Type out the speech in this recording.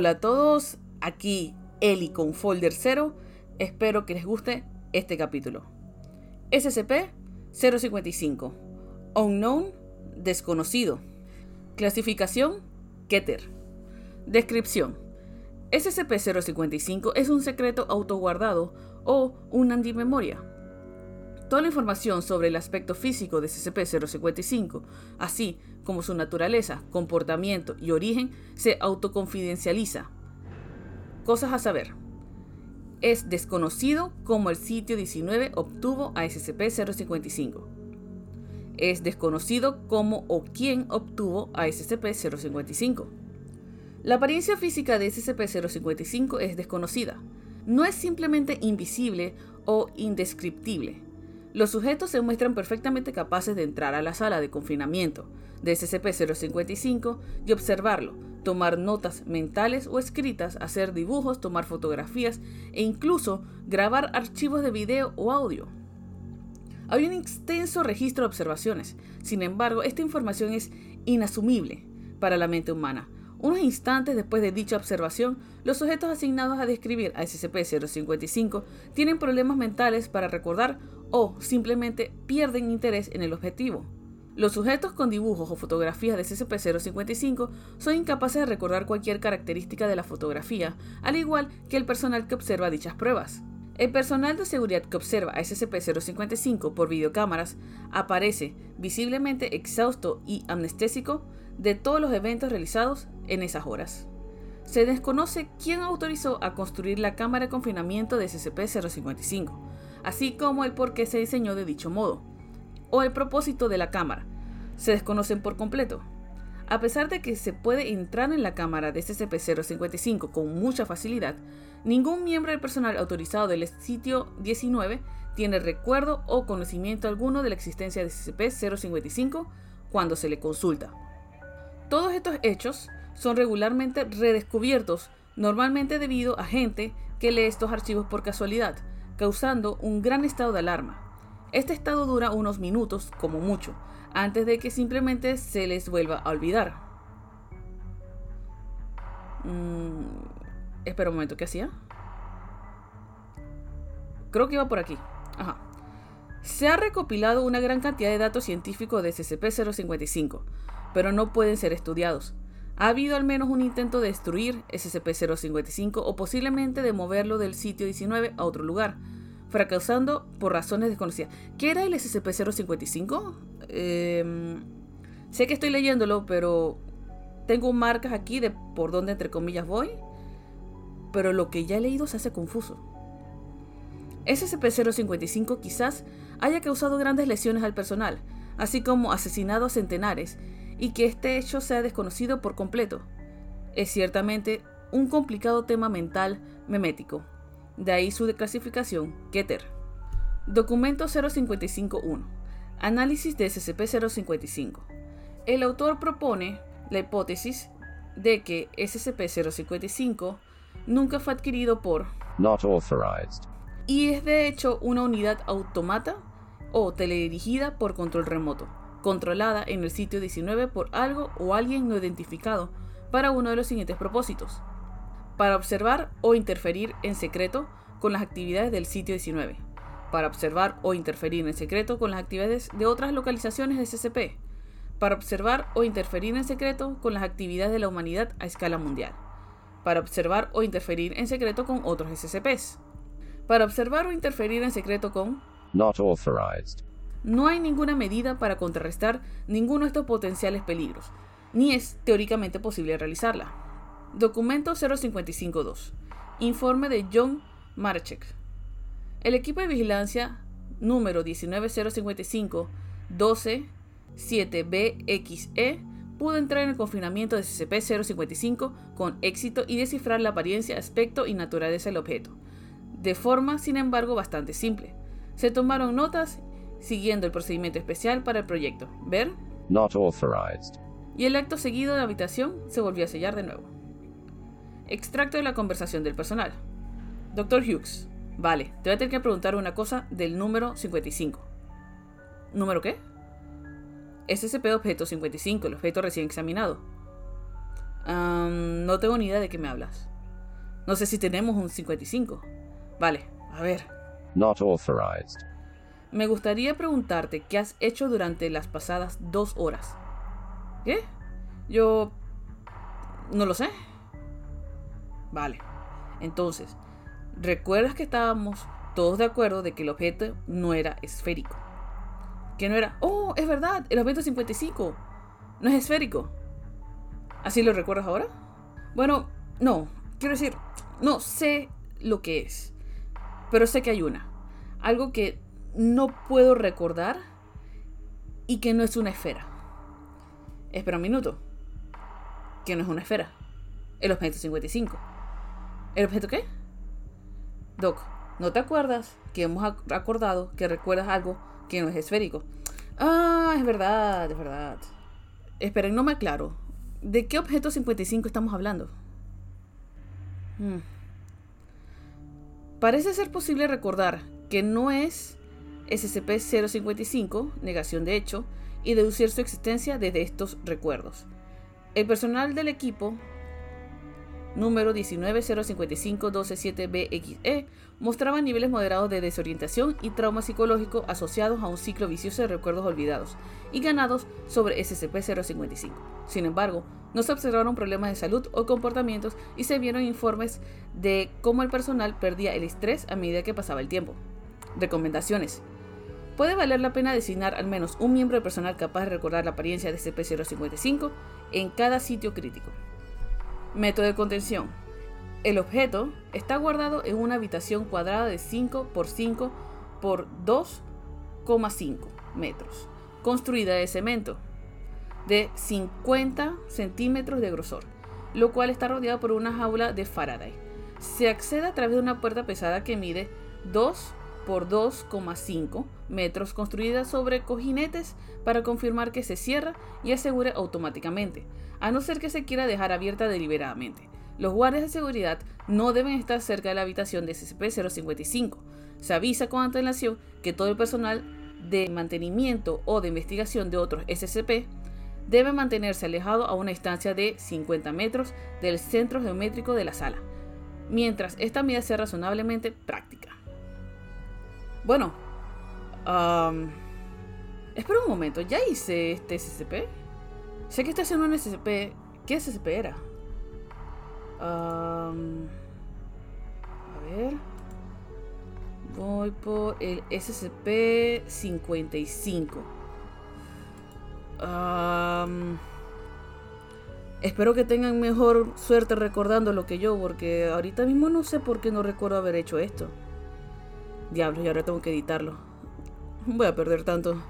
Hola a todos, aquí Eli con Folder 0. Espero que les guste este capítulo. SCP-055. Unknown, desconocido. Clasificación, Keter. Descripción. SCP-055 es un secreto autoguardado o un antimemoria. Toda la información sobre el aspecto físico de SCP-055, así como su naturaleza, comportamiento y origen, se autoconfidencializa. Cosas a saber. Es desconocido cómo el sitio 19 obtuvo a SCP-055. Es desconocido cómo o quién obtuvo a SCP-055. La apariencia física de SCP-055 es desconocida. No es simplemente invisible o indescriptible los sujetos se muestran perfectamente capaces de entrar a la sala de confinamiento de SCP-055 y observarlo, tomar notas mentales o escritas, hacer dibujos, tomar fotografías e incluso grabar archivos de video o audio. Hay un extenso registro de observaciones, sin embargo, esta información es inasumible para la mente humana, unos instantes después de dicha observación, los sujetos asignados a describir a SCP-055 tienen problemas mentales para recordar o simplemente pierden interés en el objetivo. Los sujetos con dibujos o fotografías de SCP-055 son incapaces de recordar cualquier característica de la fotografía, al igual que el personal que observa dichas pruebas. El personal de seguridad que observa a SCP-055 por videocámaras aparece visiblemente exhausto y amnestésico de todos los eventos realizados en esas horas. Se desconoce quién autorizó a construir la cámara de confinamiento de SCP-055, así como el por qué se diseñó de dicho modo, o el propósito de la cámara. Se desconocen por completo. A pesar de que se puede entrar en la cámara de SCP-055 con mucha facilidad, ningún miembro del personal autorizado del sitio 19 tiene recuerdo o conocimiento alguno de la existencia de SCP-055 cuando se le consulta. Todos estos hechos son regularmente redescubiertos, normalmente debido a gente que lee estos archivos por casualidad, causando un gran estado de alarma. Este estado dura unos minutos, como mucho, antes de que simplemente se les vuelva a olvidar. Mm, espera un momento, ¿qué hacía? Creo que iba por aquí. Ajá. Se ha recopilado una gran cantidad de datos científicos de SCP-055, pero no pueden ser estudiados. Ha habido al menos un intento de destruir SCP-055 o posiblemente de moverlo del sitio 19 a otro lugar, fracasando por razones desconocidas. ¿Qué era el SCP-055? Em, sé que estoy leyéndolo, pero tengo marcas aquí de por dónde entre comillas voy, pero lo que ya he leído se hace confuso. SCP-055 quizás haya causado grandes lesiones al personal, así como asesinado a centenares y que este hecho sea desconocido por completo. Es ciertamente un complicado tema mental memético, de ahí su declasificación Keter. Documento 055.1. Análisis de SCP-055. El autor propone la hipótesis de que SCP-055 nunca fue adquirido por Not authorized. y es de hecho una unidad automata o teledirigida por control remoto controlada en el sitio 19 por algo o alguien no identificado para uno de los siguientes propósitos. Para observar o interferir en secreto con las actividades del sitio 19. Para observar o interferir en secreto con las actividades de otras localizaciones de SCP. Para observar o interferir en secreto con las actividades de la humanidad a escala mundial. Para observar o interferir en secreto con otros SCPs. Para observar o interferir en secreto con Not authorized. No hay ninguna medida para contrarrestar ninguno de estos potenciales peligros, ni es teóricamente posible realizarla. Documento 055-2. Informe de John Marchek. El equipo de vigilancia número 19055 127BXE pudo entrar en el confinamiento de SCP-055 con éxito y descifrar la apariencia, aspecto y naturaleza del objeto, de forma, sin embargo, bastante simple. Se tomaron notas siguiendo el procedimiento especial para el proyecto. ¿Ver? Not authorized. Y el acto seguido de la habitación se volvió a sellar de nuevo. Extracto de la conversación del personal. Doctor Hughes, vale, te voy a tener que preguntar una cosa del número 55. ¿Número qué? SCP objeto 55, el objeto recién examinado. Am, no tengo ni idea de qué me hablas. No sé si tenemos un 55. Vale, a ver. Not authorized. Me gustaría preguntarte qué has hecho durante las pasadas dos horas. ¿Qué? Yo... No lo sé. Vale. Entonces, ¿recuerdas que estábamos todos de acuerdo de que el objeto no era esférico? Que no era... Oh, es verdad, el objeto 55 no es esférico. ¿Así lo recuerdas ahora? Bueno, no. Quiero decir, no sé lo que es. Pero sé que hay una. Algo que no puedo recordar y que no es una esfera. Espera un minuto. Que no es una esfera. El objeto 55. ¿El objeto qué? Doc, ¿no te acuerdas que hemos ac- acordado que recuerdas algo que no es esférico? Ah, es verdad, es verdad. Esperen, no me aclaro. ¿De qué objeto 55 estamos hablando? Hmm. Parece ser posible recordar que no es SCP-055, negación de hecho, y deducir su existencia desde estos recuerdos. El personal del equipo número 19055127BXE mostraba niveles moderados de desorientación y trauma psicológico asociados a un ciclo vicioso de recuerdos olvidados y ganados sobre SCP-055. Sin embargo, no se observaron problemas de salud o comportamientos y se vieron informes de cómo el personal perdía el estrés a medida que pasaba el tiempo. Recomendaciones. Puede valer la pena designar al menos un miembro del personal capaz de recordar la apariencia de SCP-055 en cada sitio crítico. Método de contención. El objeto está guardado en una habitación cuadrada de 5 por 5 por 2,5 metros, construida de cemento de 50 centímetros de grosor, lo cual está rodeado por una jaula de Faraday. Se accede a través de una puerta pesada que mide 2 por 2,5 metros construida sobre cojinetes para confirmar que se cierra y asegure automáticamente, a no ser que se quiera dejar abierta deliberadamente. Los guardias de seguridad no deben estar cerca de la habitación de SCP-055. Se avisa con antelación que todo el personal de mantenimiento o de investigación de otros SCP debe mantenerse alejado a una distancia de 50 metros del centro geométrico de la sala, mientras esta medida sea razonablemente práctica. Bueno, espera un momento, ¿ya hice este SCP? Sé que estoy haciendo un SCP. ¿Qué SCP era? A ver. Voy por el SCP-55. Am, espero que tengan mejor suerte recordando lo que yo, porque ahorita mismo no sé por qué no recuerdo haber hecho esto. Diablos, y ahora tengo que editarlo. Voy a perder tanto.